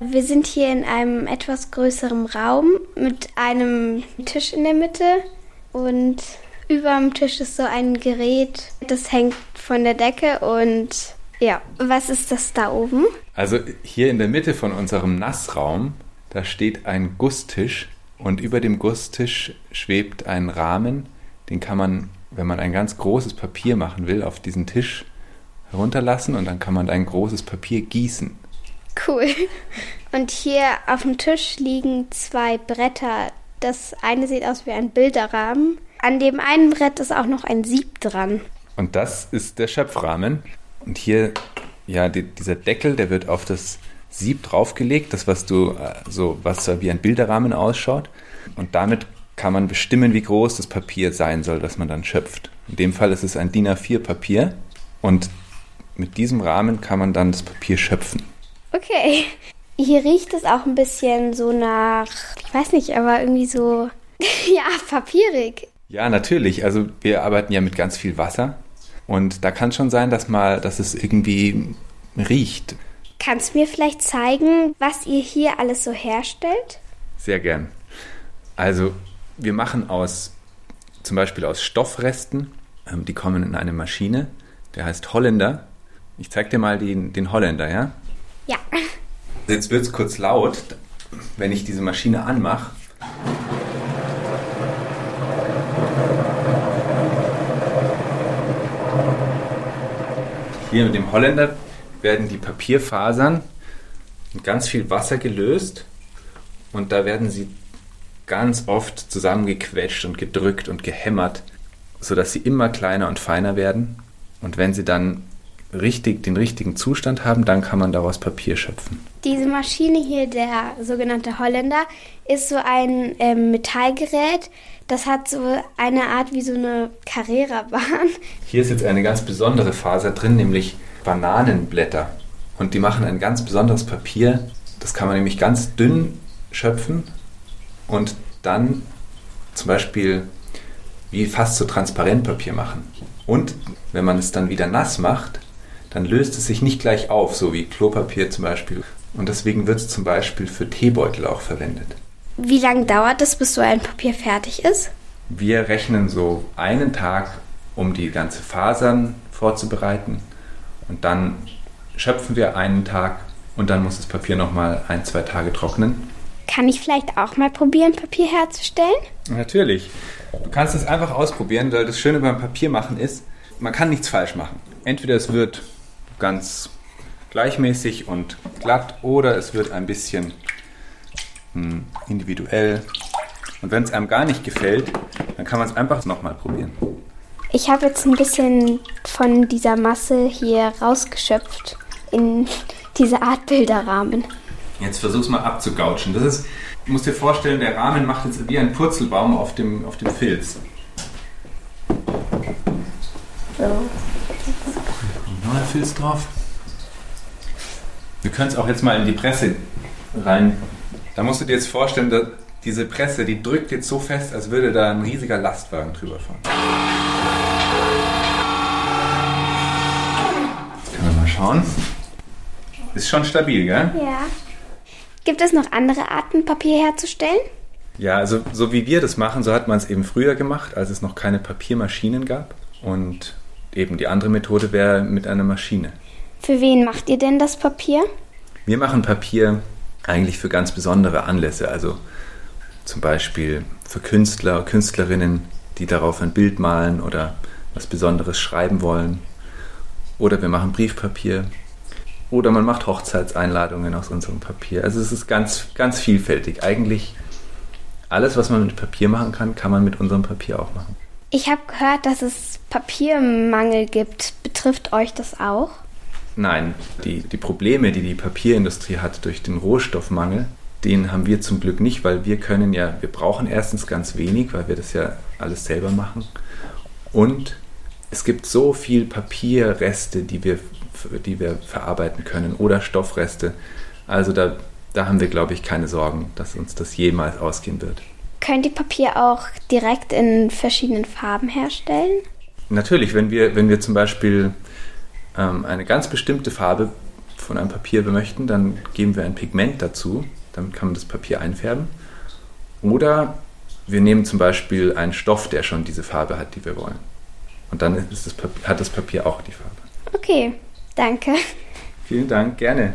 Wir sind hier in einem etwas größeren Raum mit einem Tisch in der Mitte. Und über dem Tisch ist so ein Gerät, das hängt von der Decke. Und ja, was ist das da oben? Also hier in der Mitte von unserem Nassraum, da steht ein Gusstisch. Und über dem Gusstisch schwebt ein Rahmen, den kann man, wenn man ein ganz großes Papier machen will, auf diesen Tisch herunterlassen. Und dann kann man ein großes Papier gießen. Cool. Und hier auf dem Tisch liegen zwei Bretter. Das eine sieht aus wie ein Bilderrahmen. An dem einen Brett ist auch noch ein Sieb dran. Und das ist der Schöpfrahmen. Und hier, ja, die, dieser Deckel, der wird auf das Sieb draufgelegt, das, was du, äh, so, was wie ein Bilderrahmen ausschaut. Und damit kann man bestimmen, wie groß das Papier sein soll, das man dann schöpft. In dem Fall ist es ein DIN A4 Papier. Und mit diesem Rahmen kann man dann das Papier schöpfen. Okay. Hier riecht es auch ein bisschen so nach, ich weiß nicht, aber irgendwie so, ja, papierig. Ja, natürlich. Also wir arbeiten ja mit ganz viel Wasser. Und da kann schon sein, dass mal, dass es irgendwie riecht. Kannst du mir vielleicht zeigen, was ihr hier alles so herstellt? Sehr gern. Also wir machen aus zum Beispiel aus Stoffresten, ähm, die kommen in eine Maschine, der heißt Holländer. Ich zeig dir mal den, den Holländer, ja? Ja. Jetzt wird es kurz laut, wenn ich diese Maschine anmache. Hier mit dem Holländer werden die Papierfasern in ganz viel Wasser gelöst und da werden sie ganz oft zusammengequetscht und gedrückt und gehämmert, sodass sie immer kleiner und feiner werden. Und wenn sie dann richtig, den richtigen Zustand haben, dann kann man daraus Papier schöpfen. Diese Maschine hier, der sogenannte Holländer, ist so ein ähm, Metallgerät. Das hat so eine Art wie so eine Carrera-Bahn. Hier ist jetzt eine ganz besondere Faser drin, nämlich Bananenblätter. Und die machen ein ganz besonderes Papier. Das kann man nämlich ganz dünn schöpfen und dann zum Beispiel wie fast so Transparentpapier machen. Und wenn man es dann wieder nass macht, dann löst es sich nicht gleich auf, so wie Klopapier zum Beispiel. Und deswegen wird es zum Beispiel für Teebeutel auch verwendet. Wie lange dauert es, bis so ein Papier fertig ist? Wir rechnen so einen Tag, um die ganze Fasern vorzubereiten. Und dann schöpfen wir einen Tag und dann muss das Papier nochmal ein, zwei Tage trocknen. Kann ich vielleicht auch mal probieren, Papier herzustellen? Natürlich. Du kannst es einfach ausprobieren, weil das Schöne beim Papiermachen ist, man kann nichts falsch machen. Entweder es wird ganz gleichmäßig und glatt oder es wird ein bisschen hm, individuell. Und wenn es einem gar nicht gefällt, dann kann man es einfach nochmal probieren. Ich habe jetzt ein bisschen von dieser Masse hier rausgeschöpft in diese Art Bilderrahmen. Jetzt versuch's mal abzugautschen. Das ist, du musst dir vorstellen, der Rahmen macht jetzt wie ein Purzelbaum auf dem, auf dem Filz. So. Filz drauf. Wir können es auch jetzt mal in die Presse rein. Da musst du dir jetzt vorstellen, dass diese Presse, die drückt jetzt so fest, als würde da ein riesiger Lastwagen drüber fahren. Jetzt können wir mal schauen. Ist schon stabil, gell? Ja. Gibt es noch andere Arten, Papier herzustellen? Ja, also so wie wir das machen, so hat man es eben früher gemacht, als es noch keine Papiermaschinen gab. Und eben die andere Methode wäre mit einer Maschine. Für wen macht ihr denn das Papier? Wir machen Papier eigentlich für ganz besondere Anlässe, also zum Beispiel für Künstler, Künstlerinnen, die darauf ein Bild malen oder was Besonderes schreiben wollen. Oder wir machen Briefpapier. Oder man macht Hochzeitseinladungen aus unserem Papier. Also es ist ganz, ganz vielfältig. Eigentlich alles, was man mit Papier machen kann, kann man mit unserem Papier auch machen. Ich habe gehört, dass es Papiermangel gibt. Betrifft euch das auch? Nein, die, die Probleme, die die Papierindustrie hat durch den Rohstoffmangel, den haben wir zum Glück nicht, weil wir können ja, wir brauchen erstens ganz wenig, weil wir das ja alles selber machen. Und es gibt so viel Papierreste, die wir, die wir verarbeiten können oder Stoffreste. Also da, da haben wir, glaube ich, keine Sorgen, dass uns das jemals ausgehen wird. Könnt ihr Papier auch direkt in verschiedenen Farben herstellen? Natürlich, wenn wir, wenn wir zum Beispiel ähm, eine ganz bestimmte Farbe von einem Papier möchten, dann geben wir ein Pigment dazu. Damit kann man das Papier einfärben. Oder wir nehmen zum Beispiel einen Stoff, der schon diese Farbe hat, die wir wollen. Und dann das Papier, hat das Papier auch die Farbe. Okay, danke. Vielen Dank, gerne.